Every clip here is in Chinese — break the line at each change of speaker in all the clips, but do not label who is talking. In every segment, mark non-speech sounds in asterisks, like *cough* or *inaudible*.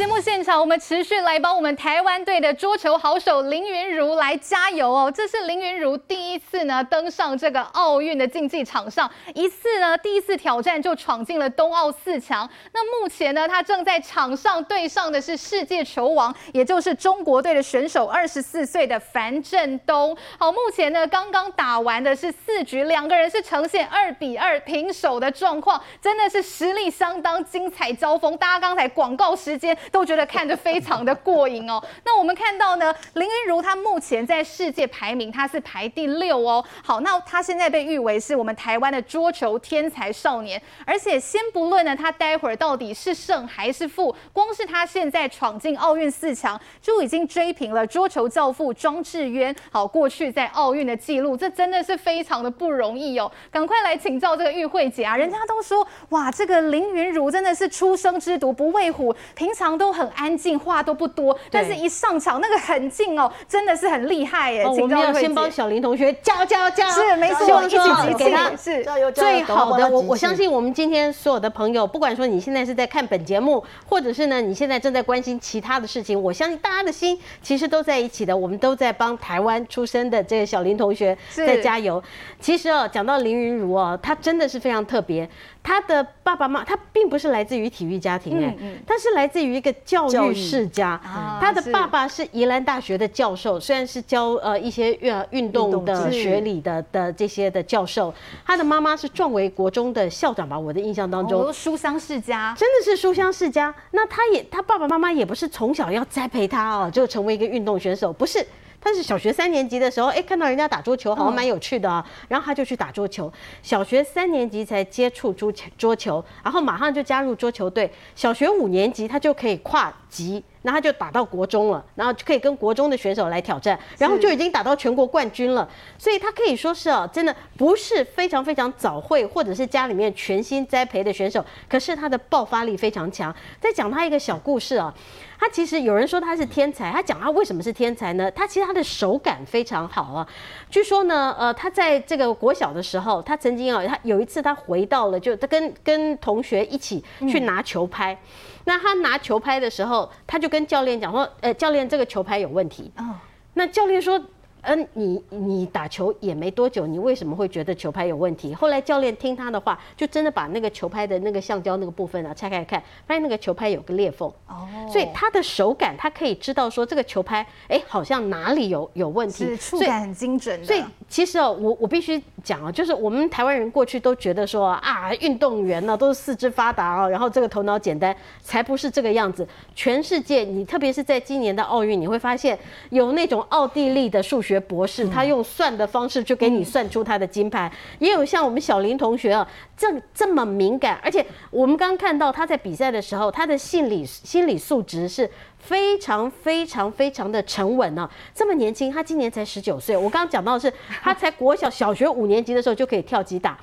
节目现场，我们持续来帮我们台湾队的桌球好手林昀儒来加油哦！这是林昀儒第一次呢登上这个奥运的竞技场上，一次呢第一次挑战就闯进了冬奥四强。那目前呢，他正在场上对上的是世界球王，也就是中国队的选手，二十四岁的樊振东。好，目前呢刚刚打完的是四局，两个人是呈现二比二平手的状况，真的是实力相当精彩交锋。大家刚才广告时间。都觉得看着非常的过瘾哦。*laughs* 那我们看到呢，林昀儒他目前在世界排名他是排第六哦。好，那他现在被誉为是我们台湾的桌球天才少年。而且先不论呢，他待会儿到底是胜还是负，光是他现在闯进奥运四强，就已经追平了桌球教父庄智渊好过去在奥运的记录。这真的是非常的不容易哦。赶快来请教这个玉慧姐啊，人家都说哇，这个林昀儒真的是初生之犊不畏虎，平常。常都很安静，话都不多，但是一上场那个很劲哦，真的是很厉害耶！
哦、我们要先帮小林同学加加加，
是没错，一起集给他是
最好的。我我相信我们今天所有的朋友，不管说你现在是在看本节目，或者是呢你现在正在关心其他的事情，我相信大家的心其实都在一起的，我们都在帮台湾出生的这个小林同学在加油。其实哦，讲到林云如哦，她真的是非常特别。他的爸爸妈妈，他并不是来自于体育家庭，哎，他是来自于一个教育世家。他的爸爸是宜兰大学的教授，虽然是教呃一些运运动的学理的的这些的教授。他的妈妈是壮围国中的校长吧？我的印象当中，
书香世家，
真的是书香世家。那他也，他爸爸妈妈也不是从小要栽培他哦，就成为一个运动选手，不是。他是小学三年级的时候，哎，看到人家打桌球，好像蛮有趣的啊，然后他就去打桌球。小学三年级才接触桌球，桌球，然后马上就加入桌球队。小学五年级他就可以跨级。然后他就打到国中了，然后就可以跟国中的选手来挑战，然后就已经打到全国冠军了。所以他可以说是啊，真的不是非常非常早会或者是家里面全新栽培的选手，可是他的爆发力非常强。再讲他一个小故事啊，他其实有人说他是天才，他讲他为什么是天才呢？他其实他的手感非常好啊。据说呢，呃，他在这个国小的时候，他曾经啊，他有一次他回到了，就他跟跟同学一起去拿球拍。那他拿球拍的时候，他就跟教练讲说：“呃，教练，这个球拍有问题。”哦，那教练说。嗯，你你打球也没多久，你为什么会觉得球拍有问题？后来教练听他的话，就真的把那个球拍的那个橡胶那个部分啊拆开看，发现那个球拍有个裂缝。哦，所以他的手感，他可以知道说这个球拍，哎，好像哪里有有问题。
是触感很精准的。
所以其实哦，我我必须讲啊，就是我们台湾人过去都觉得说啊，运动员呢都是四肢发达啊，然后这个头脑简单，才不是这个样子。全世界，你特别是在今年的奥运，你会发现有那种奥地利的数学。博士，他用算的方式就给你算出他的金牌，也有像我们小林同学啊，这这么敏感，而且我们刚看到他在比赛的时候，他的心理心理素质是非常非常非常的沉稳呢。这么年轻，他今年才十九岁，我刚刚讲到的是他才国小小学五年级的时候就可以跳级打。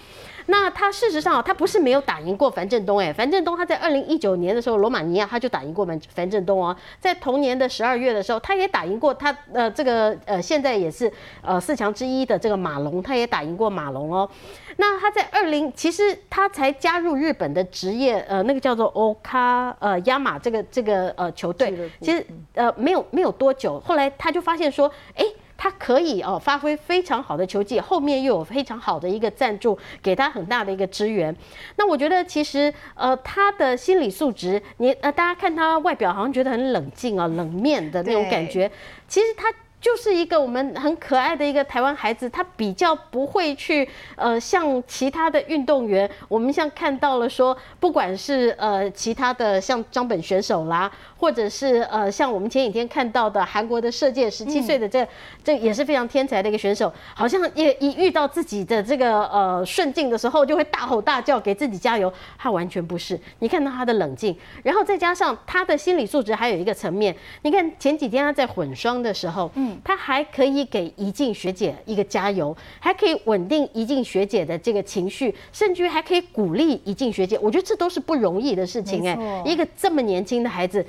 那他事实上，他不是没有打赢过樊振东哎，樊振东他在二零一九年的时候，罗马尼亚他就打赢过樊樊振东哦，在同年的十二月的时候，他也打赢过他呃这个呃现在也是呃四强之一的这个马龙，他也打赢过马龙哦。那他在二零其实他才加入日本的职业呃那个叫做 Oka 呃亚马这个这个呃球队，其实呃没有没有多久，后来他就发现说哎。他可以哦发挥非常好的球技，后面又有非常好的一个赞助，给他很大的一个支援。那我觉得其实呃他的心理素质，你呃大家看他外表好像觉得很冷静啊，冷面的那种感觉，其实他。就是一个我们很可爱的一个台湾孩子，他比较不会去呃像其他的运动员，我们像看到了说，不管是呃其他的像张本选手啦，或者是呃像我们前几天看到的韩国的射箭十七岁的这这也是非常天才的一个选手，好像也一遇到自己的这个呃顺境的时候，就会大吼大叫给自己加油，他完全不是。你看到他的冷静，然后再加上他的心理素质，还有一个层面，你看前几天他在混双的时候，嗯。他还可以给怡静学姐一个加油，还可以稳定怡静学姐的这个情绪，甚至于还可以鼓励怡静学姐。我觉得这都是不容易的事情哎，一个这么年轻的孩子。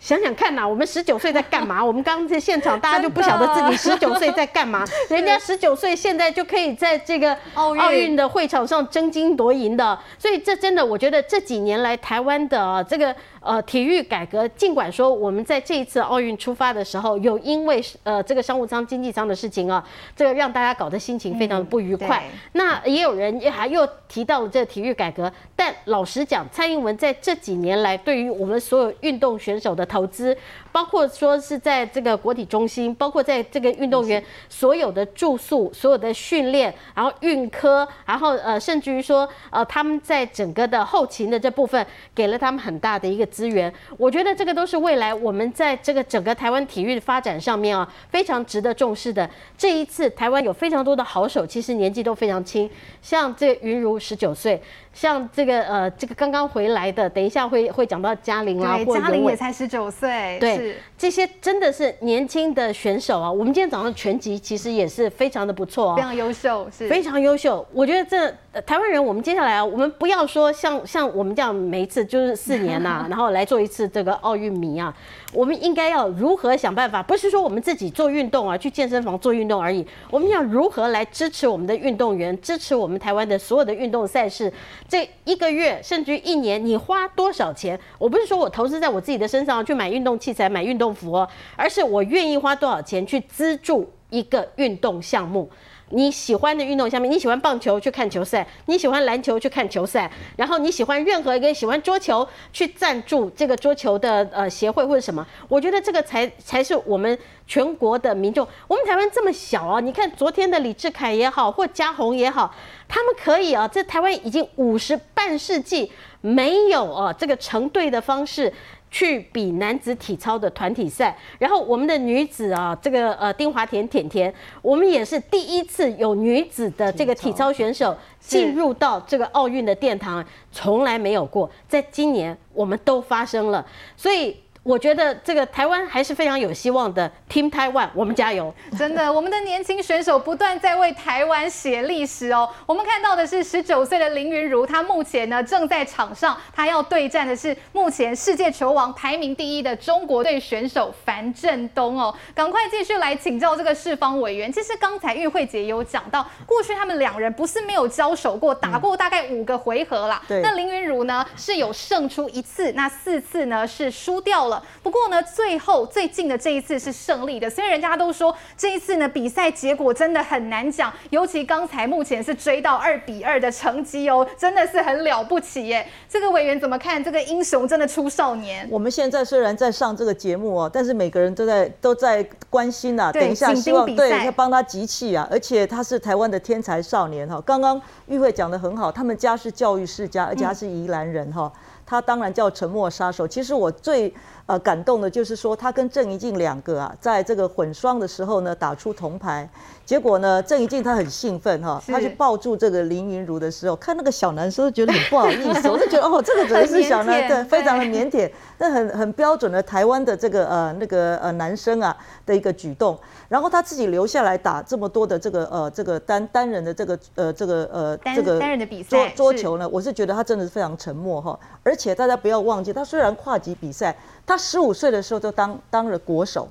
想想看呐、啊，我们十九岁在干嘛？我们刚刚在现场，大家就不晓得自己十九岁在干嘛。*laughs* 人家十九岁现在就可以在这个奥运的会场上争金夺银的，所以这真的，我觉得这几年来台湾的这个呃，体育改革，尽管说我们在这一次奥运出发的时候，有因为呃这个商务舱、经济舱的事情啊，这个让大家搞得心情非常的不愉快。嗯、那也有人也还又提到了这个体育改革，但老实讲，蔡英文在这几年来对于我们所有运动选手的投资，包括说是在这个国体中心，包括在这个运动员所有的住宿、所有的训练，然后运科，然后呃甚至于说呃他们在整个的后勤的这部分，给了他们很大的一个。资源，我觉得这个都是未来我们在这个整个台湾体育的发展上面啊，非常值得重视的。这一次台湾有非常多的好手，其实年纪都非常轻，像这云如十九岁。像这个呃，这个刚刚回来的，等一下会会讲到嘉玲啊，
对，嘉玲也才十九
岁，对，这些真的是年轻的选手啊。我们今天早上拳击其实也是非常的不错啊，
非常优秀，是
非常优秀。我觉得这、呃、台湾人，我们接下来啊，我们不要说像像我们这样每一次就是四年呐、啊，*laughs* 然后来做一次这个奥运迷啊。我们应该要如何想办法？不是说我们自己做运动啊，去健身房做运动而已。我们要如何来支持我们的运动员，支持我们台湾的所有的运动赛事？这一个月甚至于一年，你花多少钱？我不是说我投资在我自己的身上去买运动器材、买运动服哦，而是我愿意花多少钱去资助一个运动项目。你喜欢的运动项目，你喜欢棒球去看球赛，你喜欢篮球去看球赛，然后你喜欢任何一个喜欢桌球去赞助这个桌球的呃协会或者什么，我觉得这个才才是我们全国的民众。我们台湾这么小啊，你看昨天的李志凯也好，或嘉宏也好，他们可以啊，在台湾已经五十半世纪没有啊这个成对的方式。去比男子体操的团体赛，然后我们的女子啊，这个呃丁华田甜甜，我们也是第一次有女子的这个体操选手进入到这个奥运的殿堂，从来没有过，在今年我们都发生了，所以。我觉得这个台湾还是非常有希望的，Team Taiwan，我们加油！
真的，我们的年轻选手不断在为台湾写历史哦。我们看到的是十九岁的林昀儒，他目前呢正在场上，他要对战的是目前世界球王排名第一的中国队选手樊振东哦。赶快继续来请教这个世方委员。其实刚才玉慧姐有讲到，过去他们两人不是没有交手过，打过大概五个回合啦。对。那林昀儒呢是有胜出一次，那四次呢是输掉了。不过呢，最后最近的这一次是胜利的，所以人家都说这一次呢比赛结果真的很难讲，尤其刚才目前是追到二比二的成绩哦，真的是很了不起耶。这个委员怎么看？这个英雄真的出少年。
我们现在虽然在上这个节目哦，但是每个人都在都在关心呐、啊，等一下希望对要帮他集气啊，而且他是台湾的天才少年哈。刚刚玉慧讲的很好，他们家是教育世家，而且他是宜兰人哈。嗯他当然叫沉默杀手。其实我最呃感动的就是说，他跟郑怡静两个啊，在这个混双的时候呢，打出铜牌。结果呢，郑怡静她很兴奋哈，她去抱住这个林昀儒的时候，看那个小男生都觉得很不好意思，*laughs* 我就觉得哦，这个真的是小男对，非常的腼腆，那很很标准的台湾的这个呃那个呃男生啊的一个举动。然后他自己留下来打这么多的这个呃这个单单人的这个呃这个呃这个
单人的比赛
桌桌球呢，我是觉得他真的是非常沉默哈，而且大家不要忘记，他虽然跨级比赛，他十五岁的时候就当当了国手。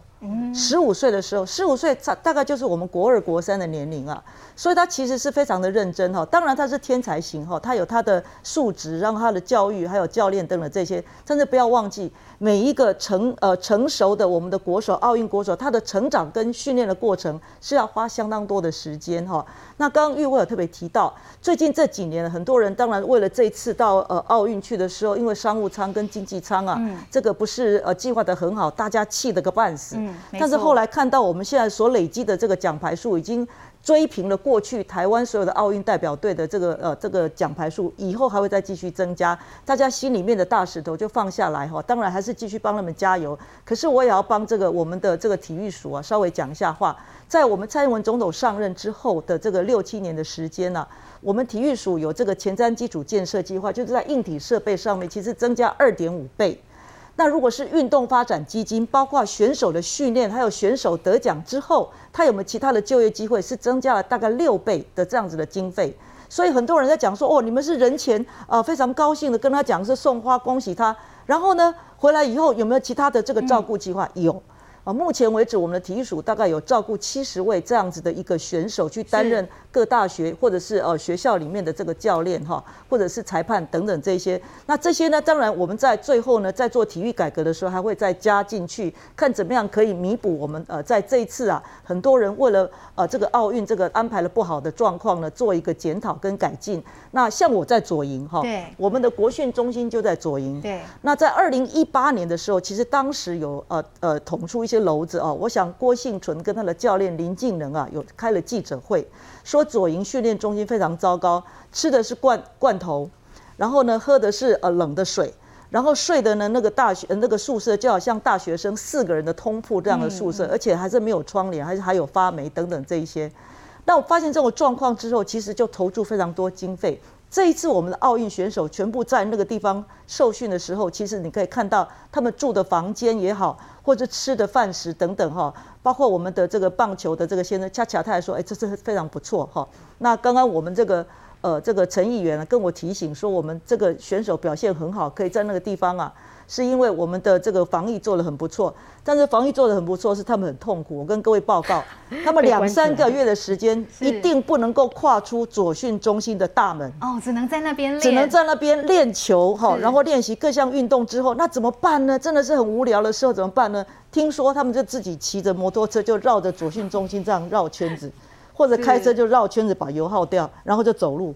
十五岁的时候，十五岁大大概就是我们国二、国三的年龄啊，所以他其实是非常的认真哈。当然他是天才型哈，他有他的素质，然后他的教育还有教练等等这些，但是不要忘记每一个成呃成熟的我们的国手、奥运国手，他的成长跟训练的过程是要花相当多的时间哈。那刚刚玉慧有特别提到，最近这几年很多人当然为了这一次到呃奥运去的时候，因为商务舱跟经济舱啊，嗯、这个不是呃计划的很好，大家气得个半死。嗯、但是后来看到我们现在所累积的这个奖牌数已经追平了过去台湾所有的奥运代表队的这个呃这个奖牌数，以后还会再继续增加，大家心里面的大石头就放下来哈。当然还是继续帮他们加油，可是我也要帮这个我们的这个体育署啊稍微讲一下话。在我们蔡英文总统上任之后的这个六七年的时间呢、啊，我们体育署有这个前瞻基础建设计划，就是在硬体设备上面其实增加二点五倍。那如果是运动发展基金，包括选手的训练，还有选手得奖之后，他有没有其他的就业机会，是增加了大概六倍的这样子的经费。所以很多人在讲说，哦，你们是人前啊、呃、非常高兴的跟他讲是送花恭喜他，然后呢回来以后有没有其他的这个照顾计划？有。啊，目前为止，我们的体育署大概有照顾七十位这样子的一个选手去担任各大学或者是呃学校里面的这个教练哈，或者是裁判等等这些。那这些呢，当然我们在最后呢，在做体育改革的时候，还会再加进去，看怎么样可以弥补我们呃在这一次啊，很多人为了呃这个奥运这个安排了不好的状况呢，做一个检讨跟改进。那像我在左营哈，对，我们的国训中心就在左营。对。那在二零一八年的时候，其实当时有呃呃捅出一些。篓子啊，我想郭幸存跟他的教练林敬能啊，有开了记者会，说左营训练中心非常糟糕，吃的是罐罐头，然后呢喝的是呃冷的水，然后睡的呢那个大学那个宿舍就好像大学生四个人的通铺这样的宿舍，而且还是没有窗帘，还是还有发霉等等这一些。那我发现这种状况之后，其实就投注非常多经费。这一次我们的奥运选手全部在那个地方受训的时候，其实你可以看到他们住的房间也好，或者吃的饭食等等哈，包括我们的这个棒球的这个先生恰恰他还说，哎，这是非常不错哈。那刚刚我们这个呃这个陈议员跟我提醒说，我们这个选手表现很好，可以在那个地方啊。是因为我们的这个防疫做得很不错，但是防疫做得很不错，是他们很痛苦。我跟各位报告，*laughs* 他们两三个月的时间，一定不能够跨出左训中心的大门。
哦，只能在那边练，
只能在那边练球哈，然后练习各项运动之后，那怎么办呢？真的是很无聊的时候怎么办呢？听说他们就自己骑着摩托车就绕着左训中心这样绕圈子，或者开车就绕圈子把油耗掉，然后就走路。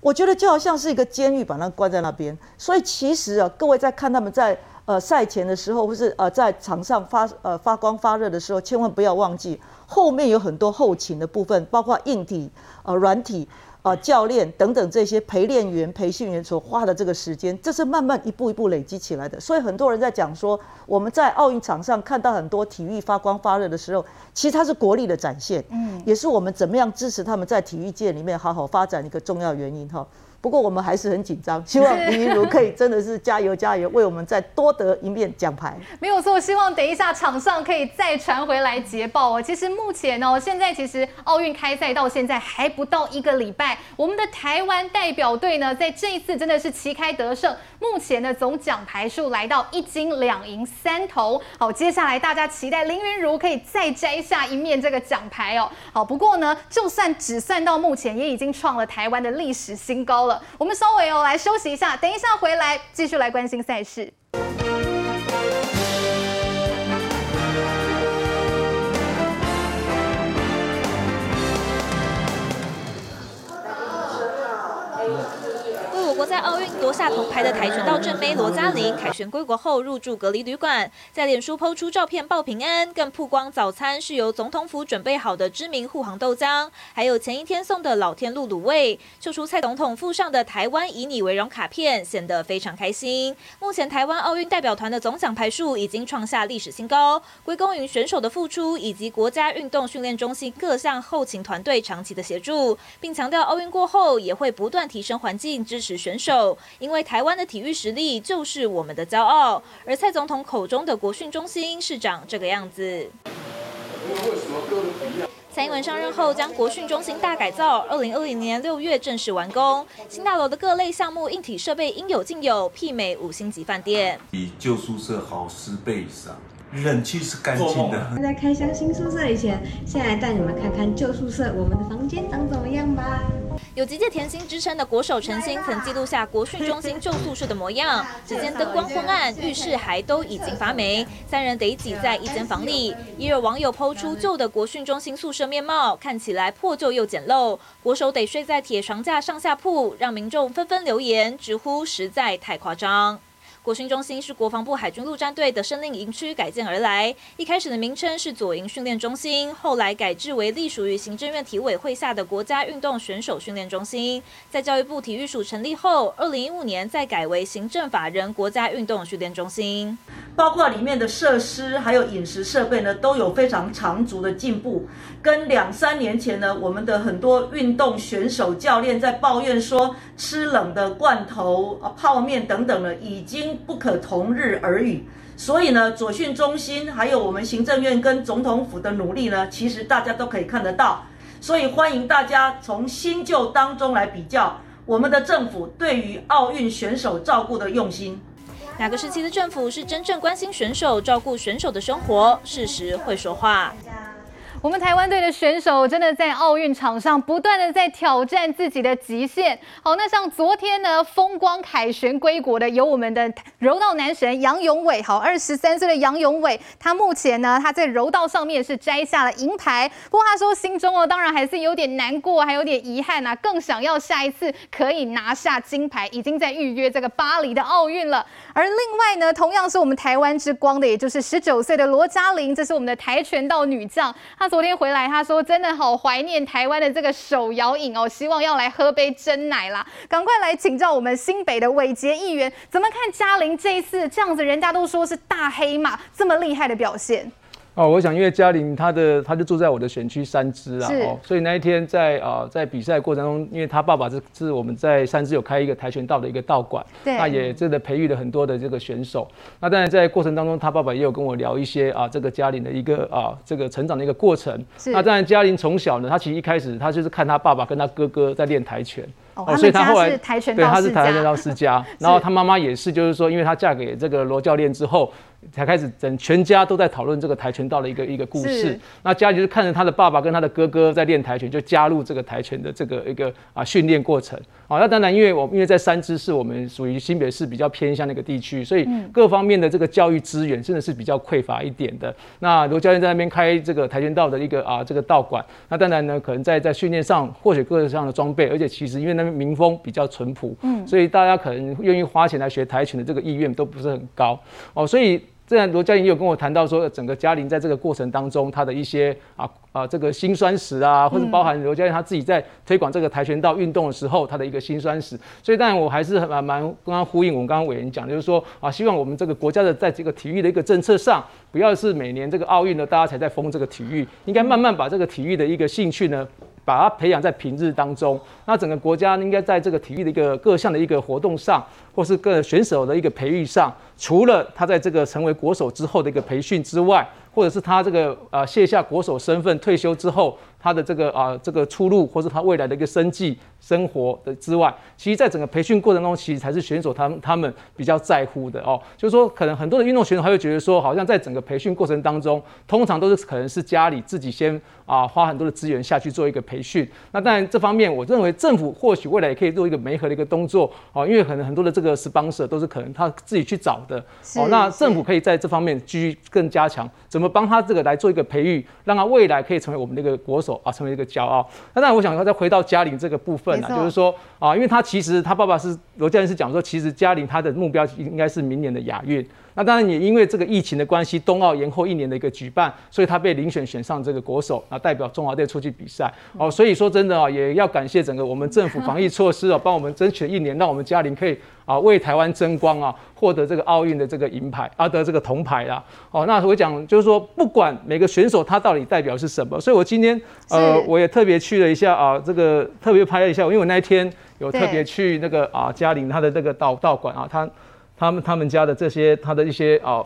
我觉得就好像是一个监狱，把他关在那边。所以其实啊，各位在看他们在呃赛前的时候，或是呃在场上发呃发光发热的时候，千万不要忘记后面有很多后勤的部分，包括硬体呃软体。啊，教练等等这些陪练员、培训员所花的这个时间，这是慢慢一步一步累积起来的。所以很多人在讲说，我们在奥运场上看到很多体育发光发热的时候，其实它是国力的展现，嗯，也是我们怎么样支持他们在体育界里面好好发展一个重要原因哈。不过我们还是很紧张，希望林昀儒可以真的是加油加油，为我们再多得一面奖牌。
没有错，希望等一下场上可以再传回来捷报哦。其实目前哦，现在其实奥运开赛到现在还不到一个礼拜，我们的台湾代表队呢，在这一次真的是旗开得胜，目前的总奖牌数来到一金两银三铜。好，接下来大家期待林昀儒可以再摘下一面这个奖牌哦。好，不过呢，就算只算到目前，也已经创了台湾的历史新高了。我们稍微哦来休息一下，等一下回来继续来关心赛事。
铜牌的跆拳道正妹罗嘉玲凯旋归国后入住隔离旅馆，在脸书抛出照片报平安，更曝光早餐是由总统府准备好的知名护航豆浆，还有前一天送的老天禄卤味，秀出蔡总统附上的台湾以你为荣卡片，显得非常开心。目前台湾奥运代表团的总奖牌数已经创下历史新高，归功于选手的付出以及国家运动训练中心各项后勤团队长期的协助，并强调奥运过后也会不断提升环境，支持选。手，因为台湾的体育实力就是我们的骄傲。而蔡总统口中的国训中心是长这个样子。蔡英文上任后，将国训中心大改造，二零二零年六月正式完工。新大楼的各类项目、硬体设备应有尽有，媲美五星级饭店，
比旧宿舍好十倍以上。冷气是干净的。
在开箱新宿舍以前，先来带你们看看旧宿舍，我们的房间长怎么样吧。
有极界甜心之称的国手陈星曾记录下国训中心旧宿舍的模样，只见灯光昏暗，浴室还都已经发霉，三人得挤在一间房里。也有网友抛出旧的国训中心宿舍面貌，看起来破旧又简陋，国手得睡在铁床架上下铺，让民众纷纷留言直呼实在太夸张。国训中心是国防部海军陆战队的司令营区改建而来，一开始的名称是左营训练中心，后来改制为隶属于行政院体委会下的国家运动选手训练中心。在教育部体育署成立后，二零一五年再改为行政法人国家运动训练中心。
包括里面的设施还有饮食设备呢，都有非常长足的进步。跟两三年前呢，我们的很多运动选手教练在抱怨说吃冷的罐头、泡面等等呢，已经不可同日而语。所以呢，左训中心还有我们行政院跟总统府的努力呢，其实大家都可以看得到。所以欢迎大家从新旧当中来比较我们的政府对于奥运选手照顾的用心。
哪个时期的政府是真正关心选手、照顾选手的生活？事实会说话。
我们台湾队的选手真的在奥运场上不断的在挑战自己的极限。好，那像昨天呢，风光凯旋归国的有我们的柔道男神杨勇伟。好，二十三岁的杨勇伟，他目前呢，他在柔道上面是摘下了银牌。不过他说心中哦，当然还是有点难过，还有点遗憾啊，更想要下一次可以拿下金牌，已经在预约这个巴黎的奥运了。而另外呢，同样是我们台湾之光的，也就是十九岁的罗嘉玲，这是我们的跆拳道女将，她。昨天回来，他说真的好怀念台湾的这个手摇饮哦，希望要来喝杯真奶啦。赶快来请教我们新北的伟杰议员，怎么看嘉玲这一次这样子？人家都说是大黑马，这么厉害的表现。
哦，我想因为嘉玲她的她就住在我的选区三芝啊，哦，所以那一天在啊、呃、在比赛过程中，因为她爸爸是是我们在三芝有开一个跆拳道的一个道馆，对，那也真的培育了很多的这个选手。那当然在过程当中，她爸爸也有跟我聊一些啊这个嘉玲的一个啊这个成长的一个过程。那当然嘉玲从小呢，她其实一开始她就是看她爸爸跟她哥哥在练跆拳。
哦，所以他后来跆拳道对，
他是跆拳道世家，*laughs* 然后他妈妈也是，就是说，因为她嫁给这个罗教练之后。才开始，整全家都在讨论这个跆拳道的一个一个故事。那家里就是看着他的爸爸跟他的哥哥在练跆拳，就加入这个跆拳的这个一个啊训练过程。好，那当然，因为我因为在三芝是我们属于新北市比较偏向那个地区，所以各方面的这个教育资源真的是比较匮乏一点的。那罗教练在那边开这个跆拳道的一个啊这个道馆，那当然呢，可能在在训练上或许各样的装备，而且其实因为那边民风比较淳朴，嗯，所以大家可能愿意花钱来学跆拳的这个意愿都不是很高。哦，所以。这样，罗嘉翎也有跟我谈到说，整个嘉玲在这个过程当中，她的一些啊啊这个辛酸史啊，或者包含罗嘉翎他自己在推广这个跆拳道运动的时候，他的一个辛酸史。所以，当然我还是蛮蛮刚刚呼应我们刚刚委员讲，就是说啊，希望我们这个国家的在这个体育的一个政策上，不要是每年这个奥运呢，大家才在封这个体育，应该慢慢把这个体育的一个兴趣呢。把他培养在平日当中，那整个国家应该在这个体育的一个各项的一个活动上，或是各选手的一个培育上，除了他在这个成为国手之后的一个培训之外，或者是他这个呃卸下国手身份退休之后。他的这个啊，这个出路，或是他未来的一个生计生活的之外，其实，在整个培训过程中，其实才是选手他们他们比较在乎的哦。就是说，可能很多的运动选手，他会觉得说，好像在整个培训过程当中，通常都是可能是家里自己先啊花很多的资源下去做一个培训。那当然，这方面我认为政府或许未来也可以做一个媒合的一个动作哦，因为可能很多的这个 sponsor 都是可能他自己去找的哦。那政府可以在这方面继续更加强，怎么帮他这个来做一个培育，让他未来可以成为我们的一个国手。啊，成为一个骄傲。那当然，我想要再回到嘉玲这个部分啊，就是说啊，因为他其实他爸爸是罗教练是讲说，其实嘉玲他的目标应该是明年的亚运。那当然也因为这个疫情的关系，冬奥延后一年的一个举办，所以他被遴选选上这个国手，啊，代表中华队出去比赛。哦，所以说真的啊，也要感谢整个我们政府防疫措施啊，帮我们争取了一年，让我们嘉玲可以啊为台湾争光啊，获得这个奥运的这个银牌啊，得这个铜牌啦。哦，那我讲就是说，不管每个选手他到底代表是什么，所以我今天呃我也特别去了一下啊，这个特别拍了一下，因为我那一天有特别去那个啊嘉陵他的这个道道馆啊，他。他们他们家的这些他的一些啊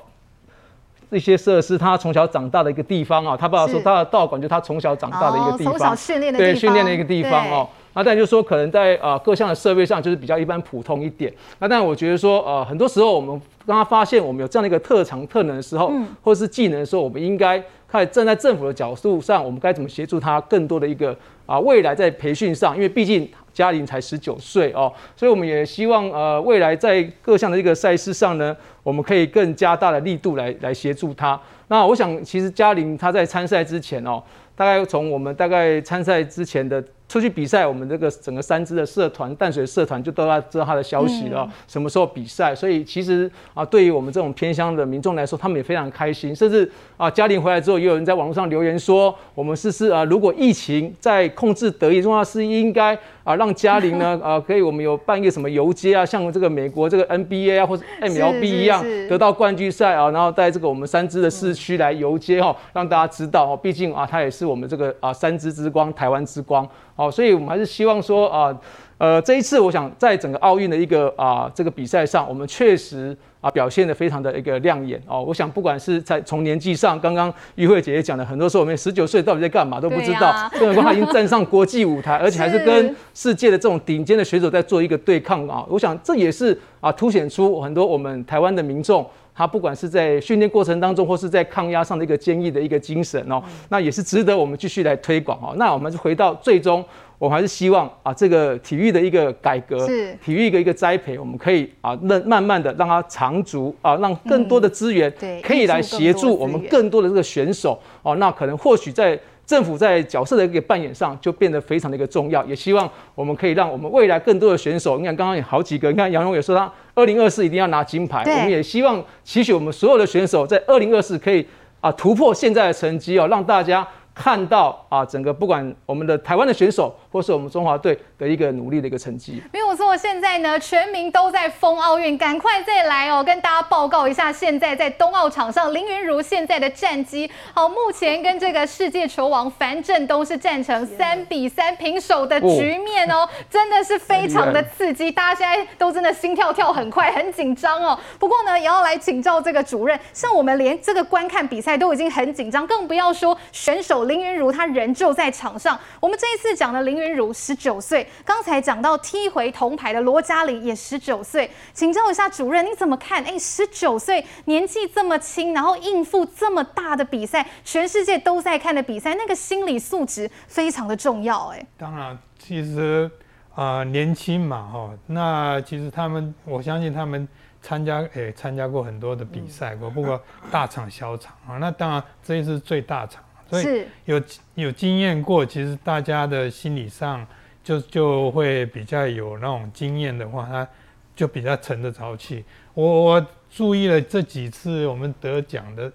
一些设施，他从小长大的一个地方啊，他爸爸说他的道馆就是他从小长大的一个地方，
从小训练的对
训练的一个地方哦。那但就是说可能在啊各项的设备上就是比较一般普通一点。那但我觉得说呃很多时候我们当他发现我们有这样的一个特长特能的时候，或者是技能的时候，我们应该看站在政府的角度上，我们该怎么协助他更多的一个啊未来在培训上，因为毕竟。嘉玲才十九岁哦，所以我们也希望呃未来在各项的一个赛事上呢，我们可以更加大的力度来来协助她。那我想其实嘉玲她在参赛之前哦，大概从我们大概参赛之前的。出去比赛，我们这个整个三支的社团淡水社团就都要知道他的消息了，什么时候比赛。所以其实啊，对于我们这种偏乡的民众来说，他们也非常开心。甚至啊，嘉玲回来之后，也有人在网络上留言说，我们是是啊，如果疫情在控制得宜，重要是应该啊，让嘉玲呢啊，可以我们有办一个什么游街啊，像这个美国这个 NBA 啊或者 MLB 一样得到冠军赛啊，然后在这个我们三支的市区来游街哦，让大家知道哦，毕竟啊，他也是我们这个啊三支之光，台湾之光。好，所以我们还是希望说啊，呃，这一次我想在整个奥运的一个啊这个比赛上，我们确实啊表现的非常的一个亮眼哦。我想不管是在从年纪上，刚刚于慧姐姐讲的，很多时候我们十九岁到底在干嘛都不知道，更何况他已经站上国际舞台，而且还是跟世界的这种顶尖的选手在做一个对抗啊。我想这也是啊凸显出很多我们台湾的民众。他不管是在训练过程当中，或是在抗压上的一个坚毅的一个精神哦，那也是值得我们继续来推广哦。那我们就回到最终，我们还是希望啊，这个体育的一个改革，是体育一个一个栽培，我们可以啊，那慢慢的让它长足啊，让更多的资源可以来协助我们更多的这个选手哦。那可能或许在。政府在角色的一个扮演上就变得非常的一个重要，也希望我们可以让我们未来更多的选手，你看刚刚有好几个，你看杨勇也说他二零二四一定要拿金牌，我们也希望期许我们所有的选手在二零二四可以啊突破现在的成绩哦，让大家。看到啊，整个不管我们的台湾的选手，或是我们中华队的一个努力的一个成绩，
没有错。现在呢，全民都在疯奥运，赶快再来哦，跟大家报告一下，现在在冬奥场上林昀儒现在的战绩。好，目前跟这个世界球王樊振东是战成三比三平手的局面哦，真的是非常的刺激，大家现在都真的心跳跳很快，很紧张哦。不过呢，也要来请教这个主任，像我们连这个观看比赛都已经很紧张，更不要说选手。林昀儒他人就在场上。我们这一次讲的林昀儒十九岁，刚才讲到踢回铜牌的罗嘉玲也十九岁。请教一下主任，你怎么看？哎，十九岁年纪这么轻，然后应付这么大的比赛，全世界都在看的比赛，那个心理素质非常的重要。哎，
当然，其实啊、呃，年轻嘛，哈，那其实他们，我相信他们参加，哎，参加过很多的比赛过，不过大场小场啊，那当然这一次最大场。所以有有经验过，其实大家的心理上就就会比较有那种经验的话，他就比较沉得着气。我我注意了这几次我们得奖的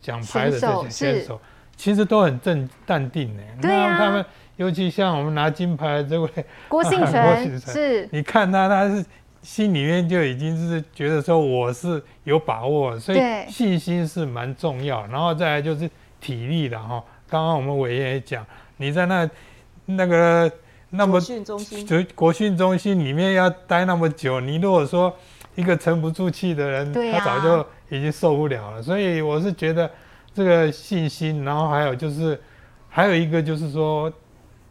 奖牌的这些选手，其实都很正淡定呢。
对啊。
他们尤其像我们拿金牌这位 *laughs*
郭婞淳，*laughs* 是，
你看他他是心里面就已经是觉得说我是有把握，所以信心是蛮重要。然后再来就是。体力的哈，刚刚我们委员也讲，你在那那个那么国训中心，就国训中心里面要待那么久，你如果说一个沉不住气的人，他早就已经受不了了。所以我是觉得这个信心，然后还有就是还有一个就是说，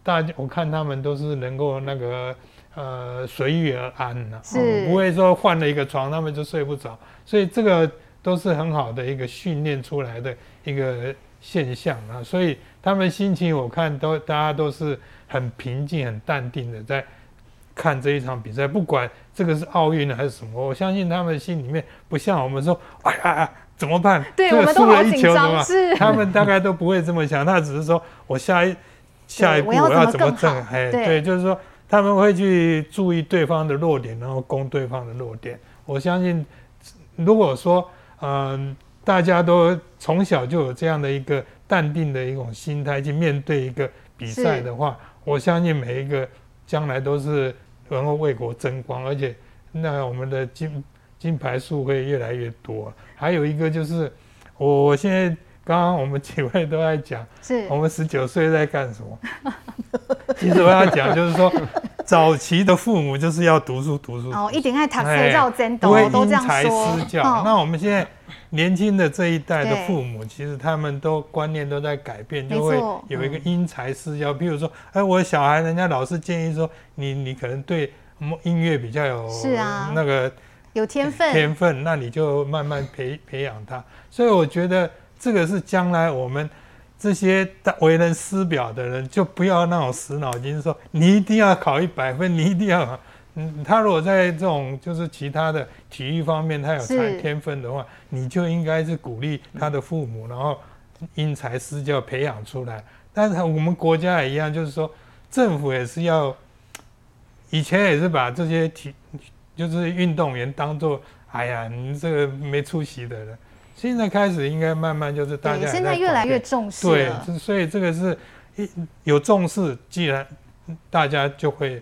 大家我看他们都是能够那个呃随遇而安的，是不会说换了一个床他们就睡不着。所以这个都是很好的一个训练出来的一个。现象啊，所以他们心情我看都大家都是很平静、很淡定的在看这一场比赛，不管这个是奥运还是什么，我相信他们心里面不像我们说，哎呀怎么办？
对，
这个输了一球
怎么
办？他们大概都不会这么想，他只是说我下一下一步我要怎么整？哎，对，就是说他们会去注意对方的弱点，然后攻对方的弱点。我相信，如果说嗯。大家都从小就有这样的一个淡定的一种心态去面对一个比赛的话，我相信每一个将来都是能够为国争光，而且那我们的金金牌数会越来越多。还有一个就是，我我现在刚刚我们几位都在讲，是我们十九岁在干什么？*laughs* 其实我要讲就是说，早期的父母就是要读书读书，
哦，一定爱读书叫真多，都这样说。因材施教。
那我们现在。年轻的这一代的父母，其实他们都观念都在改变，就会有一个因材施教。比如说，哎，我小孩，人家老师建议说，你你可能对音乐比较有那个
有天分，
天分，那你就慢慢培培养他。所以我觉得这个是将来我们这些为人师表的人，就不要那种死脑筋，说你一定要考一百分，你一定要。嗯，他如果在这种就是其他的体育方面，他有才天分的话，你就应该是鼓励他的父母，然后因材施教培养出来。但是我们国家也一样，就是说政府也是要，以前也是把这些体就是运动员当做，哎呀，你这个没出息的人。现在开始应该慢慢就是大家
现在越来越重视，
对，所以这个是一有重视，既然大家就会。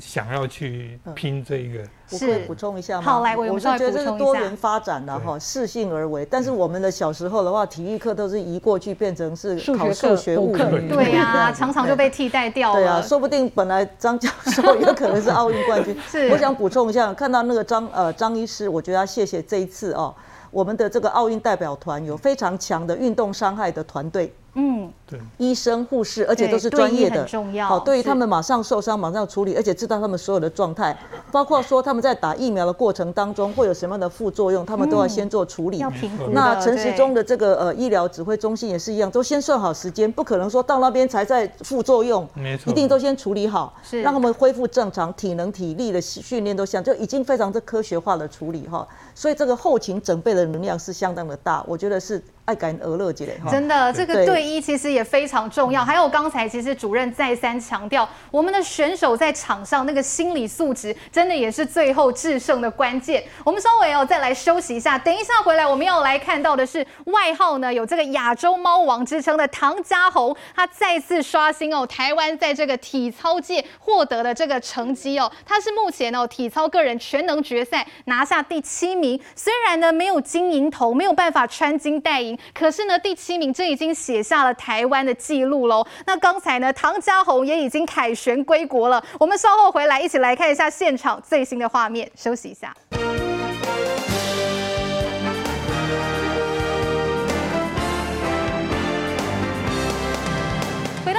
想要去拼这个。
我可以补充一下吗？
好，来，我
我是觉得这是多元发展的哈，适性而为。但是我们的小时候的话，体育课都是移过去变成是考数学、物理，
对呀，常常就被替代掉了。
对啊，说不定本来张教授有可能是奥运冠军。*laughs* 是，我想补充一下，看到那个张呃张医师，我觉得要谢谢这一次哦，我们的这个奥运代表团有非常强的运动伤害的团队。嗯，对，医生、护士，而且都是专业的，
重要。
好，对于他们马上受伤，马上处理，而且知道他们所有的状态，包括说他们在打疫苗的过程当中会有什么样的副作用，他们都要先做处理。要评估。那陈时中的这个呃医疗指挥中心也是一样，都先算好时间，不可能说到那边才在副作用，没错，一定都先处理好，是让他们恢复正常，体能体力的训练都像，就已经非常的科学化的处理哈。所以这个后勤准备的能量是相当的大，我觉得是。爱感而乐之类，
真的，这个队医其实也非常重要。还有刚才其实主任再三强调，我们的选手在场上那个心理素质，真的也是最后制胜的关键。我们稍微哦再来休息一下，等一下回来我们要来看到的是外号呢有这个亚洲猫王之称的唐嘉红，他再次刷新哦台湾在这个体操界获得的这个成绩哦，他是目前哦体操个人全能决赛拿下第七名，虽然呢没有金银头，没有办法穿金戴银。可是呢，第七名这已经写下了台湾的记录喽。那刚才呢，唐家红也已经凯旋归国了。我们稍后回来一起来看一下现场最新的画面。休息一下。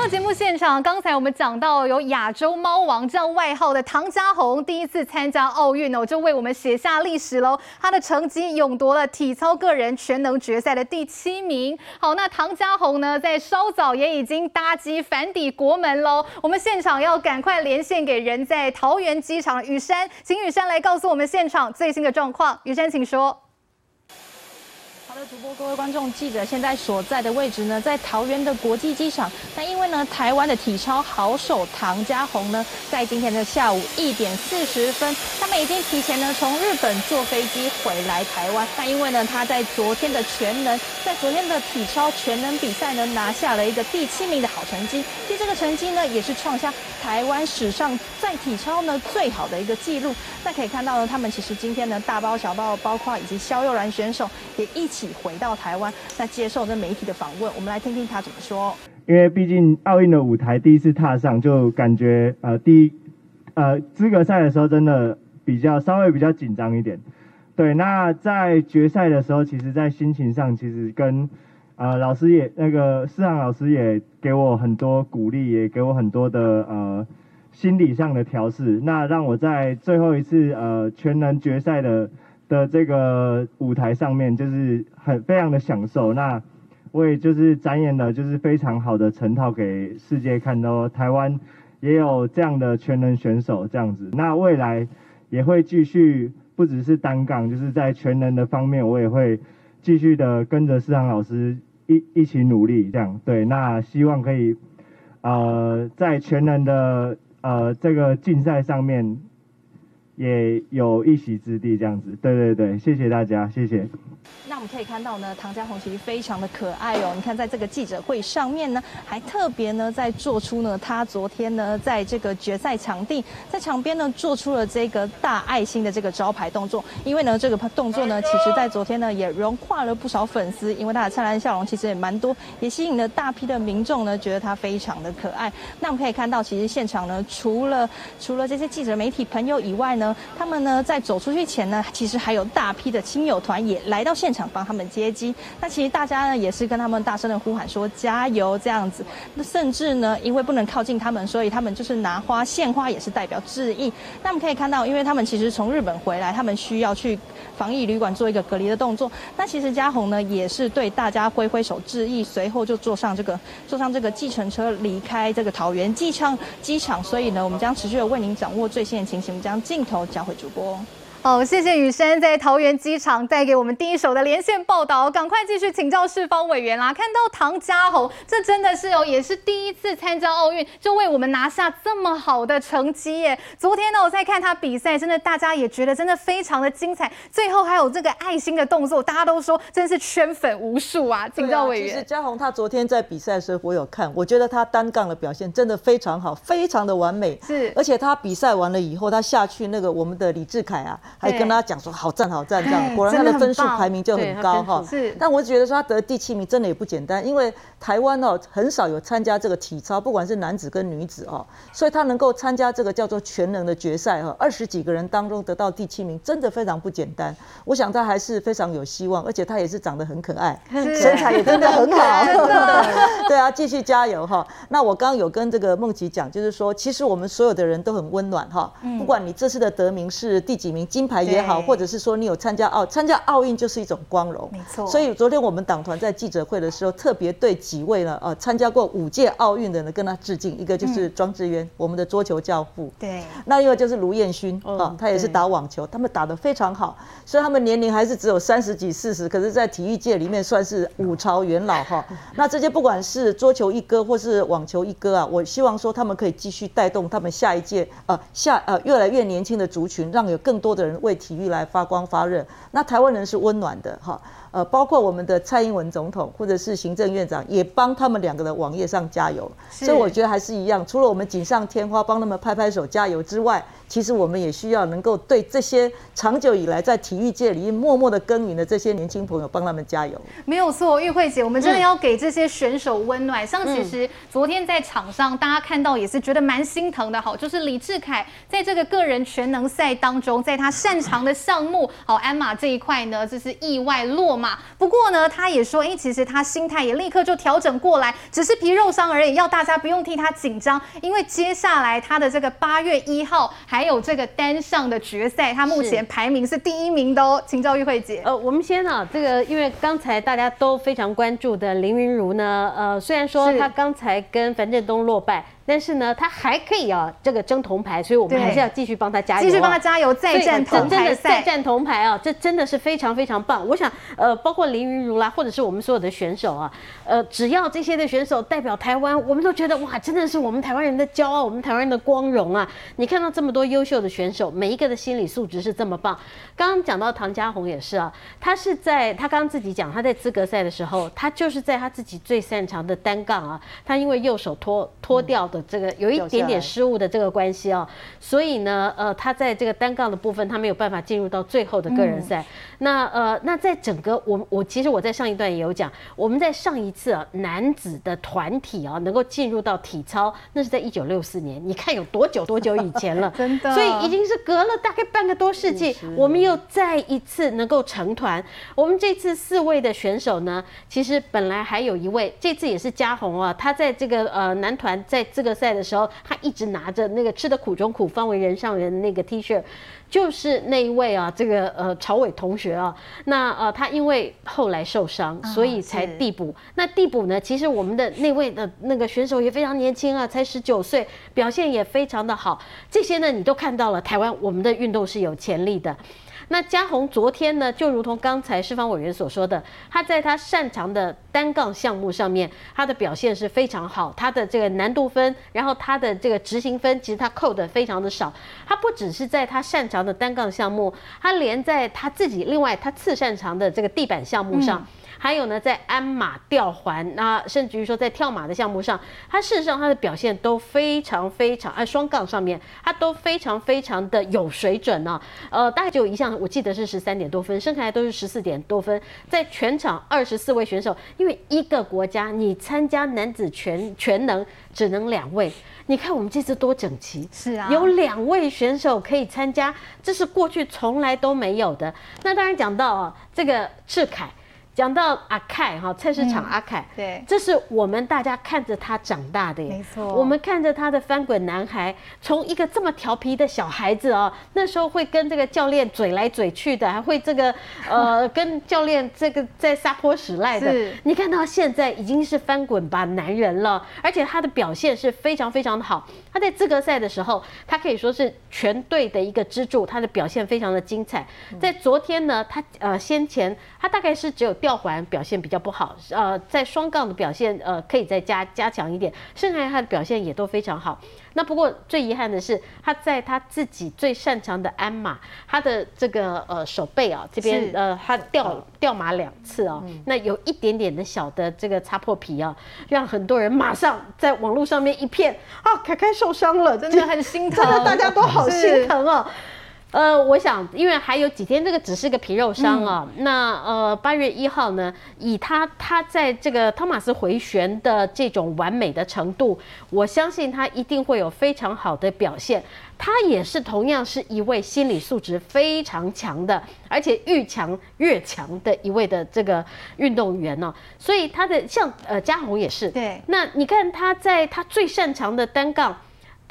节目现场，刚才我们讲到有亚洲猫王这样外号的唐嘉红，第一次参加奥运哦，就为我们写下历史喽。他的成绩勇夺了体操个人全能决赛的第七名。好，那唐嘉红呢，在稍早也已经搭机返抵国门喽。我们现场要赶快连线给人在桃园机场的宇珊，请雨珊来告诉我们现场最新的状况。雨珊，请说。
好的，主播，各位观众、记者，现在所在的位置呢，在桃园的国际机场。那因为呢，台湾的体操好手唐嘉鸿呢，在今天的下午一点四十分，他们已经提前呢从日本坐飞机回来台湾。那因为呢，他在昨天的全能，在昨天的体操全能比赛呢，拿下了一个第七名的好成绩。其实这个成绩呢，也是创下台湾史上在体操呢最好的一个记录。那可以看到呢，他们其实今天呢，大包小包，包括以及萧佑然选手也一起。回到台湾，那接受这媒体的访问，我们来听听他怎么说。
因为毕竟奥运的舞台第一次踏上，就感觉呃第一呃资格赛的时候真的比较稍微比较紧张一点。对，那在决赛的时候，其实在心情上其实跟呃老师也那个思航老师也给我很多鼓励，也给我很多的呃心理上的调试，那让我在最后一次呃全能决赛的。的这个舞台上面就是很非常的享受，那我也就是展演了就是非常好的成套给世界看到，台湾也有这样的全能选手这样子，那未来也会继续不只是单杠，就是在全能的方面，我也会继续的跟着思航老师一一起努力这样，对，那希望可以呃在全能的呃这个竞赛上面。也有一席之地，这样子，对对对，谢谢大家，谢谢。
那我们可以看到呢，唐家红其实非常的可爱哦。你看，在这个记者会上面呢，还特别呢在做出呢，他昨天呢在这个决赛场地，在场边呢做出了这个大爱心的这个招牌动作。因为呢，这个动作呢，其实在昨天呢也融化了不少粉丝，因为他的灿烂笑容其实也蛮多，也吸引了大批的民众呢，觉得他非常的可爱。那我们可以看到，其实现场呢，除了除了这些记者媒体朋友以外呢，他们呢，在走出去前呢，其实还有大批的亲友团也来到现场帮他们接机。那其实大家呢，也是跟他们大声的呼喊说加油这样子。那甚至呢，因为不能靠近他们，所以他们就是拿花献花，也是代表致意。那我们可以看到，因为他们其实从日本回来，他们需要去防疫旅馆做一个隔离的动作。那其实嘉鸿呢，也是对大家挥挥手致意，随后就坐上这个坐上这个计程车离开这个桃园机场机场。所以呢，我们将持续的为您掌握最新的情形，我们将镜头交回主播。
哦，谢谢雨珊在桃园机场带给我们第一手的连线报道。赶快继续请教世方委员啦！看到唐嘉鸿，这真的是哦，也是第一次参加奥运，就为我们拿下这么好的成绩耶！昨天呢，我在看他比赛，真的大家也觉得真的非常的精彩。最后还有这个爱心的动作，大家都说真是圈粉无数啊！请教委员，
其实嘉宏他昨天在比赛的时候，我有看，我觉得他单杠的表现真的非常好，非常的完美。
是，
而且他比赛完了以后，他下去那个我们的李志凯啊。还跟他讲说好赞好赞这样，果然他的分数排名就很高哈。
是，
但我觉得说他得第七名真的也不简单，因为台湾哦很少有参加这个体操，不管是男子跟女子哦，所以他能够参加这个叫做全能的决赛哈，二十几个人当中得到第七名，真的非常不简单。我想他还是非常有希望，而且他也是长得很可爱，身材也真的很好。*laughs* 对啊，继续加油哈。那我刚刚有跟这个梦琪讲，就是说其实我们所有的人都很温暖哈，不管你这次的得名是第几名，金牌也好，或者是说你有参加奥参加奥运就是一种光荣，
没错。
所以昨天我们党团在记者会的时候，特别对几位呢，呃，参加过五届奥运的人跟他致敬。一个就是庄智渊，我们的桌球教父，
对。
那另外就是卢彦勋，啊，他也是打网球，他们打得非常好。虽然他们年龄还是只有三十几、四十，可是，在体育界里面算是五朝元老哈。*laughs* 那这些不管是桌球一哥或是网球一哥啊，我希望说他们可以继续带动他们下一届，呃，下呃越来越年轻的族群，让有更多的人为体育来发光发热，那台湾人是温暖的哈，呃，包括我们的蔡英文总统或者是行政院长也帮他们两个的网页上加油，所以我觉得还是一样，除了我们锦上添花帮他们拍拍手加油之外。其实我们也需要能够对这些长久以来在体育界里默默的耕耘的这些年轻朋友帮他们加油。
没有错，玉慧姐，我们真的要给这些选手温暖。像其实昨天在场上，大家看到也是觉得蛮心疼的。好，就是李志凯在这个个人全能赛当中，在他擅长的项目好鞍马这一块呢，就是意外落马。不过呢，他也说，哎，其实他心态也立刻就调整过来，只是皮肉伤而已，要大家不用替他紧张，因为接下来他的这个八月一号还。有这个单项的决赛，他目前排名是第一名的哦，请教玉慧姐。
呃，我们先啊，这个因为刚才大家都非常关注的林云茹呢，呃，虽然说他刚才跟樊振东落败。但是呢，他还可以啊，这个争铜牌，所以我们还是要继续帮他加油，
继续帮他加油，再战铜牌赛，
再战铜牌啊！这真的是非常非常棒。我想，呃，包括林昀儒啦，或者是我们所有的选手啊，呃，只要这些的选手代表台湾，我们都觉得哇，真的是我们台湾人的骄傲，我们台湾人的光荣啊！你看到这么多优秀的选手，每一个的心理素质是这么棒。刚刚讲到唐嘉红也是啊，他是在他刚刚自己讲，他在资格赛的时候，他就是在他自己最擅长的单杠啊，他因为右手脱脱掉。的这个有一点点失误的这个关系哦，所以呢，呃，他在这个单杠的部分，他没有办法进入到最后的个人赛。那呃，那在整个我我其实我在上一段也有讲，我们在上一次啊男子的团体啊能够进入到体操，那是在一九六四年，你看有多久多久以前了，*laughs*
真的，
所以已经是隔了大概半个多世纪，我们又再一次能够成团。我们这次四位的选手呢，其实本来还有一位，这次也是嘉宏啊，他在这个呃男团在这个赛的时候，他一直拿着那个吃得苦中苦，方为人上人的那个 T 恤，就是那一位啊，这个呃朝伟同学啊，那呃他因为后来受伤，所以才递补。哦、那递补呢，其实我们的那位的那个选手也非常年轻啊，才十九岁，表现也非常的好。这些呢，你都看到了，台湾我们的运动是有潜力的。那嘉宏昨天呢，就如同刚才释方委员所说的，他在他擅长的单杠项目上面，他的表现是非常好，他的这个难度分，然后他的这个执行分，其实他扣的非常的少。他不只是在他擅长的单杠项目，他连在他自己另外他次擅长的这个地板项目上。嗯还有呢，在鞍马吊环，那甚至于说在跳马的项目上，他事实上他的表现都非常非常，啊，双杠上面他都非常非常的有水准呢、啊。呃，大概只有一项，我记得是十三点多分，剩下来都是十四点多分。在全场二十四位选手，因为一个国家你参加男子全全能只能两位，你看我们这次多整齐，
是啊，
有两位选手可以参加，这是过去从来都没有的。那当然讲到啊，这个赤凯。讲到阿凯哈，菜市场阿凯，
嗯，对，
这是我们大家看着他长大的耶，
没错，
我们看着他的翻滚男孩，从一个这么调皮的小孩子哦，那时候会跟这个教练嘴来嘴去的，还会这个呃 *laughs* 跟教练这个在撒泼使赖的，你看到现在已经是翻滚吧男人了，而且他的表现是非常非常的好，他在资格赛的时候，他可以说是全队的一个支柱，他的表现非常的精彩，在昨天呢，他呃先前他大概是只有。吊环表现比较不好，呃，在双杠的表现，呃，可以再加加强一点。剩下他的表现也都非常好。那不过最遗憾的是，他在他自己最擅长的鞍马，他的这个呃手背啊这边呃他掉掉马两次啊，那有一点点的小的这个擦破皮啊，让很多人马上在网络上面一片啊，凯凯受伤了，
真的很心疼，
真的大家都好心疼哦。呃，我想，因为还有几天，这个只是个皮肉伤啊。嗯、那呃，八月一号呢，以他他在这个托马斯回旋的这种完美的程度，我相信他一定会有非常好的表现。他也是同样是一位心理素质非常强的，而且愈强越强的一位的这个运动员呢、哦。所以他的像呃嘉宏也是，
对。那
你看他在他最擅长的单杠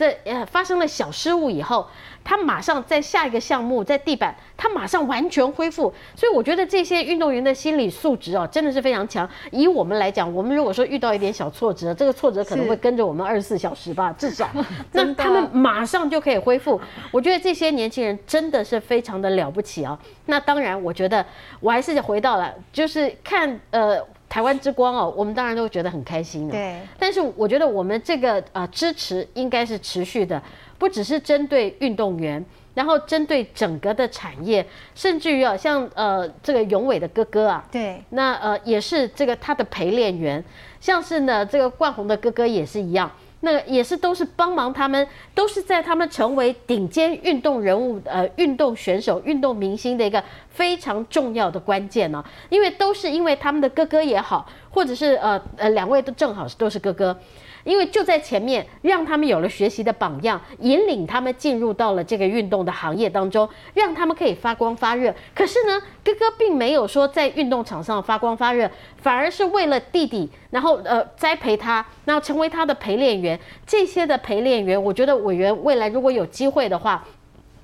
的呃发生了小失误以后。他马上在下一个项目，在地板，他马上完全恢复。所以我觉得这些运动员的心理素质哦，真的是非常强。以我们来讲，我们如果说遇到一点小挫折，这个挫折可能会跟着我们二十四小时吧，至少。*laughs* 那他们马上就可以恢复。我觉得这些年轻人真的是非常的了不起啊。那当然，我觉得我还是回到了，就是看呃台湾之光哦，我们当然都觉得很开心的。
对。但
是我觉得我们这个呃支持应该是持续的。不只是针对运动员，然后针对整个的产业，甚至于啊，像呃这个永伟的哥哥啊，
对，
那呃也是这个他的陪练员，像是呢这个冠宏的哥哥也是一样，那也是都是帮忙他们，都是在他们成为顶尖运动人物、呃运动选手、运动明星的一个非常重要的关键呢、因为都是因为他们的哥哥也好，或者是呃呃两位都正好都是哥哥。因为就在前面，让他们有了学习的榜样，引领他们进入到了这个运动的行业当中，让他们可以发光发热。可是呢，哥哥并没有说在运动场上发光发热，反而是为了弟弟，然后呃栽培他，然后成为他的陪练员。这些的陪练员，我觉得委员未来如果有机会的话。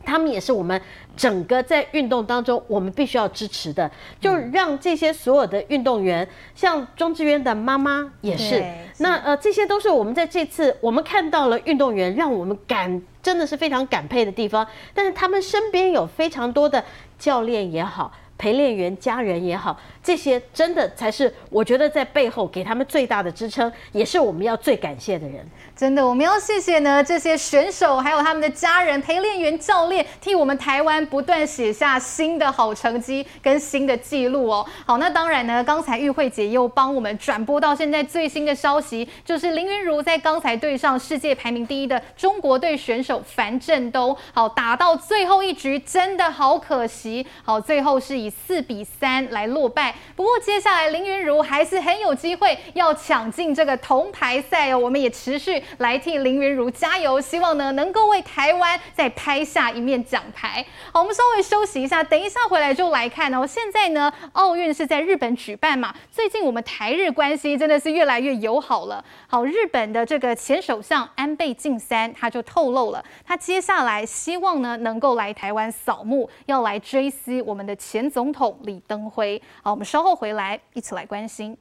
他们也是我们整个在运动当中，我们必须要支持的，就让这些所有的运动员，像庄志渊的妈妈也是，那呃，这些都是我们在这次我们看到了运动员，让我们感真的是非常感佩的地方。但是他们身边有非常多的教练也好。陪练员、家人也好，这些真的才是我觉得在背后给他们最大的支撑，也是我们要最感谢的人。
真的，我们要谢谢呢这些选手，还有他们的家人、陪练员、教练，替我们台湾不断写下新的好成绩跟新的纪录哦。好，那当然呢，刚才玉慧姐又帮我们转播到现在最新的消息，就是林昀儒在刚才对上世界排名第一的中国队选手樊振东，好，打到最后一局，真的好可惜。好，最后是以。四比三来落败，不过接下来林昀儒还是很有机会要抢进这个铜牌赛哦。我们也持续来替林昀儒加油，希望呢能够为台湾再拍下一面奖牌。好，我们稍微休息一下，等一下回来就来看哦。现在呢，奥运是在日本举办嘛，最近我们台日关系真的是越来越友好了。好，日本的这个前首相安倍晋三他就透露了，他接下来希望呢能够来台湾扫墓，要来追思我们的前。总统李登辉，好，我们稍后回来一起来关心。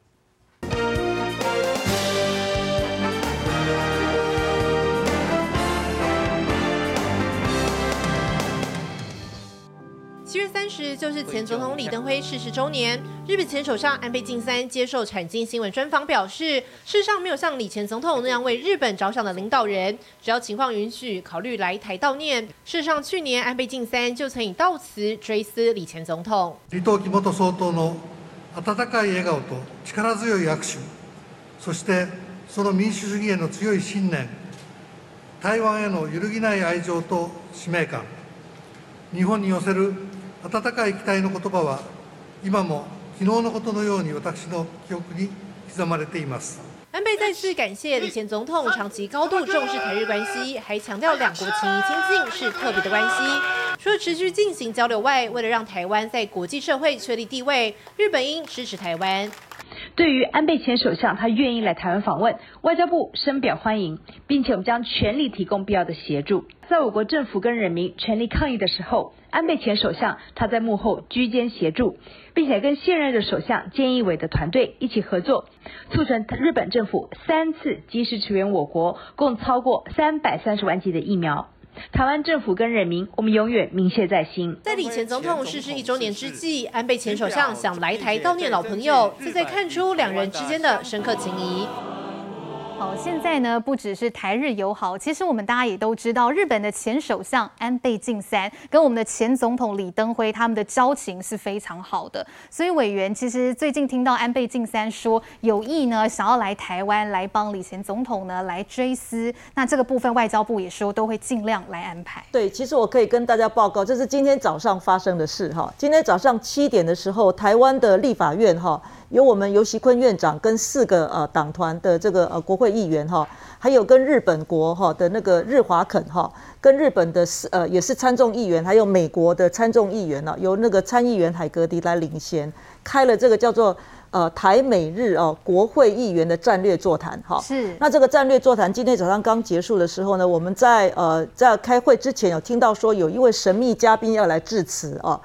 七月三十就是前总统李登辉逝世周年。日本前首相安倍晋三接受产经新闻专访表示，世上没有像以前总统那样为日本着想的领导人，只要情况允许，考虑来台悼念。事实上，去年安倍晋三就曾以悼词追思李前总统。李登辉元总统の温かい笑颜と力强い握手，そしてその民主主义への强い信念、台湾への揺るぎない爱情と使命感、日本に寄せる。 温かい期待の言叶は今も昨日のことのように私の记忆に刻まれています。安倍再次感谢李前总统长期高度重视台日关系，还强调两国情谊亲近是特别的关系。 除了持续进行交流外，为了让台湾在国际社会确立地位，日本应支持台湾。
对于安倍前首相，他愿意来台湾访问，外交部深表欢迎，并且我们将全力提供必要的协助。在我国政府跟人民全力抗疫的时候，安倍前首相他在幕后居间协助，并且跟现任的首相菅义伟的团队一起合作，促成日本政府三次及时驰援我国，共超过三百三十万剂的疫苗。台湾政府跟人民，我们永远铭谢在心。
在李前总统逝世一周年之际，安倍前首相想来台悼念老朋友，这才看出两人之间的深刻情谊。
好，现在呢，不只是台日友好，其实我们大家也都知道，日本的前首相安倍晋三跟我们的前总统李登辉他们的交情是非常好的。所以委员其实最近听到安倍晋三说有意呢，想要来台湾来帮李前总统呢来追思，那这个部分外交部也说都会尽量来安排。
对，其实我可以跟大家报告，这是今天早上发生的事哈。今天早上七点的时候，台湾的立法院哈。由我们游锡堃院长跟四个呃党团的这个呃国会议员哈，还有跟日本国哈的那个日华肯哈，跟日本的呃也是参众议员，还有美国的参众议员呢，由那个参议员海格迪来领衔，开了这个叫做呃台美日哦国会议员的战略座谈哈。是。那这个战略座谈今天早上刚结束的时候呢，我们在呃在开会之前有听到说有一位神秘嘉宾要来致辞啊。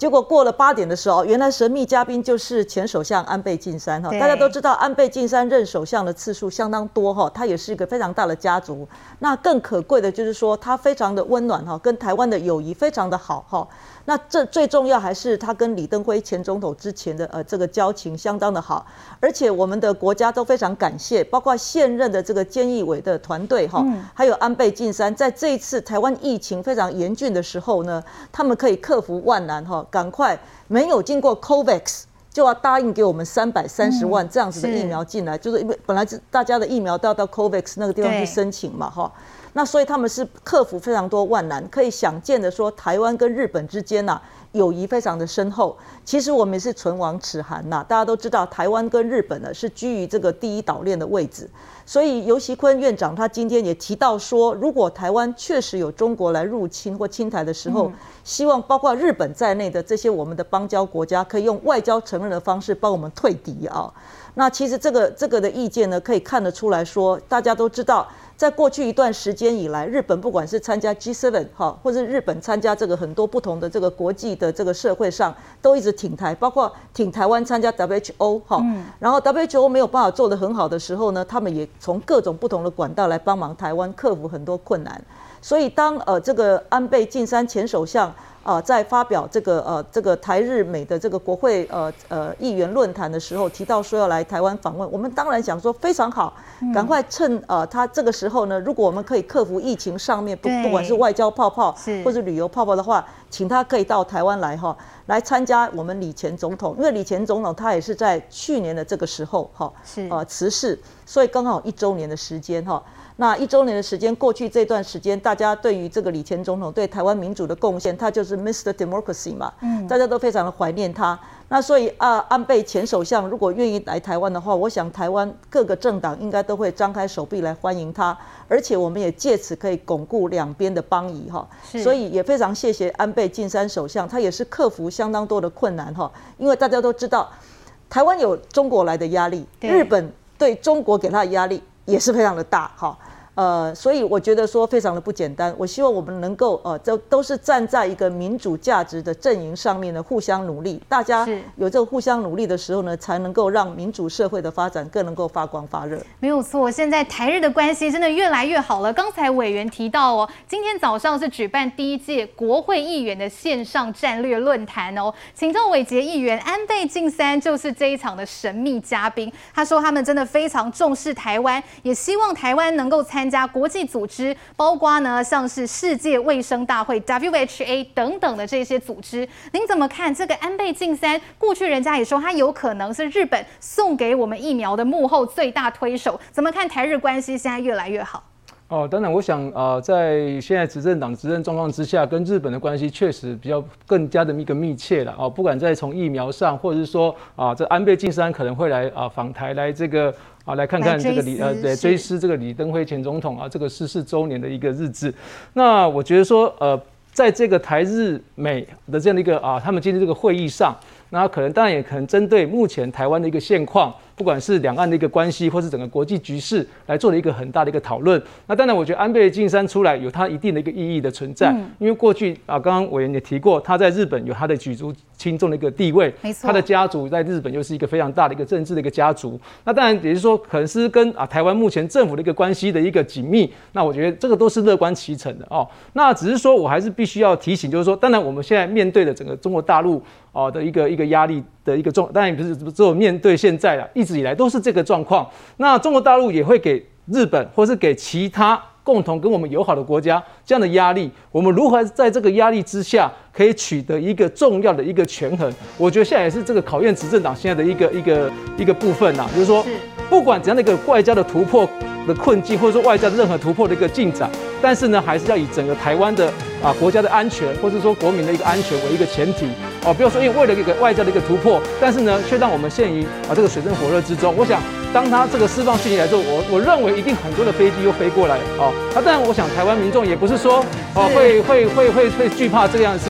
结果过了八点的时候，原来神秘嘉宾就是前首相安倍晋三哈。大家都知道，安倍晋三任首相的次数相当多哈，他也是一个非常大的家族。那更可贵的就是说，他非常的温暖哈，跟台湾的友谊非常的好哈。那这最重要还是他跟李登辉前总统之前的呃这个交情相当的好，而且我们的国家都非常感谢，包括现任的这个菅义伟的团队哈，还有安倍晋三，在这一次台湾疫情非常严峻的时候呢，他们可以克服万难哈，赶快没有经过 COVAX 就要答应给我们三百三十万这样子的疫苗进来，就是因为本来是大家的疫苗都要到 COVAX 那个地方去申请嘛哈。那所以他们是克服非常多万难，可以想见的说，台湾跟日本之间呐、啊、友谊非常的深厚。其实我们也是唇亡齿寒呐，大家都知道台湾跟日本呢是居于这个第一岛链的位置。所以尤其坤院长他今天也提到说，如果台湾确实有中国来入侵或侵台的时候，希望包括日本在内的这些我们的邦交国家可以用外交承认的方式帮我们退敌啊。那其实这个这个的意见呢，可以看得出来说，大家都知道。在过去一段时间以来，日本不管是参加 G7 哈，或者日本参加这个很多不同的这个国际的这个社会上，都一直挺台，包括挺台湾参加 WHO 哈。然后 WHO 没有办法做得很好的时候呢，他们也从各种不同的管道来帮忙台湾克服很多困难。所以当呃这个安倍晋三前首相。啊，在发表这个呃这个台日美的这个国会呃呃议员论坛的时候，提到说要来台湾访问，我们当然想说非常好，赶快趁呃他这个时候呢，如果我们可以克服疫情上面不不管是外交泡泡或者旅游泡泡的话，请他可以到台湾来哈，来参加我们李前总统，因为李前总统他也是在去年的这个时候哈，是呃辞世，所以刚好一周年的时间哈。那一周年的时间过去，这段时间大家对于这个李前总统对台湾民主的贡献，他就是 Mr. Democracy 嘛，嗯，大家都非常的怀念他。那所以啊，安倍前首相如果愿意来台湾的话，我想台湾各个政党应该都会张开手臂来欢迎他，而且我们也借此可以巩固两边的邦谊哈。所以也非常谢谢安倍晋三首相，他也是克服相当多的困难哈，因为大家都知道，台湾有中国来的压力，日本对中国给他的压力也是非常的大哈。呃，所以我觉得说非常的不简单。我希望我们能够呃，都都是站在一个民主价值的阵营上面呢，互相努力。大家有这个互相努力的时候呢，才能够让民主社会的发展更能够发光发热。
没有错，现在台日的关系真的越来越好了。刚才委员提到哦，今天早上是举办第一届国会议员的线上战略论坛哦，请教伟杰议员，安倍晋三就是这一场的神秘嘉宾。他说他们真的非常重视台湾，也希望台湾能够参。参加国际组织，包括呢，像是世界卫生大会 （WHA） 等等的这些组织，您怎么看这个安倍晋三？过去人家也说他有可能是日本送给我们疫苗的幕后最大推手，怎么看台日关系现在越来越好？
哦，当然，我想啊、在现在执政党执政状况之下，跟日本的关系确实比较更加的一个密切了啊。不管在从疫苗上，或者是说啊，这安倍晋三可能会来啊访台来这个。啊，来看看这个李呃，对，追思这个李登辉前总统啊，这个逝世周年的一个日子。那我觉得说，呃，在这个台日美的这样的一个啊，他们今天这个会议上，那可能当然也可能针对目前台湾的一个现况。不管是两岸的一个关系，或是整个国际局势，来做了一个很大的一个讨论。那当然，我觉得安倍晋三出来有他一定的一个意义的存在，嗯、因为过去啊，刚刚委员也提过，他在日本有他的举足轻重的一个地位，没错，他的家族在日本又是一个非常大的一个政治的一个家族。那当然也就是说，可能是跟啊台湾目前政府的一个关系的一个紧密。那我觉得这个都是乐观其成的哦。那只是说我还是必须要提醒，就是说，当然我们现在面对的整个中国大陆啊的一个一个压力的一个状，当然也不是只有面对现在了，一直以来都是这个状况。那中国大陆也会给日本，或是给其他共同跟我们友好的国家这样的压力。我们如何在这个压力之下，可以取得一个重要的一个权衡？我觉得现在也是这个考验执政党现在的一个一个一个部分呐，比如说，不管怎样的一个外交的突破的困境，或者说外交的任何突破的一个进展，但是呢，还是要以整个台湾的啊国家的安全，或者说国民的一个安全为一个前提哦。不要说因为为了一个外交的一个突破，但是呢，却让我们陷于啊这个水深火热之中。我想，当他这个释放讯息来之后，我我认为一定很多的飞机又飞过来哦。那当然，我想台湾民众也不是说哦会会会会会惧怕这样子。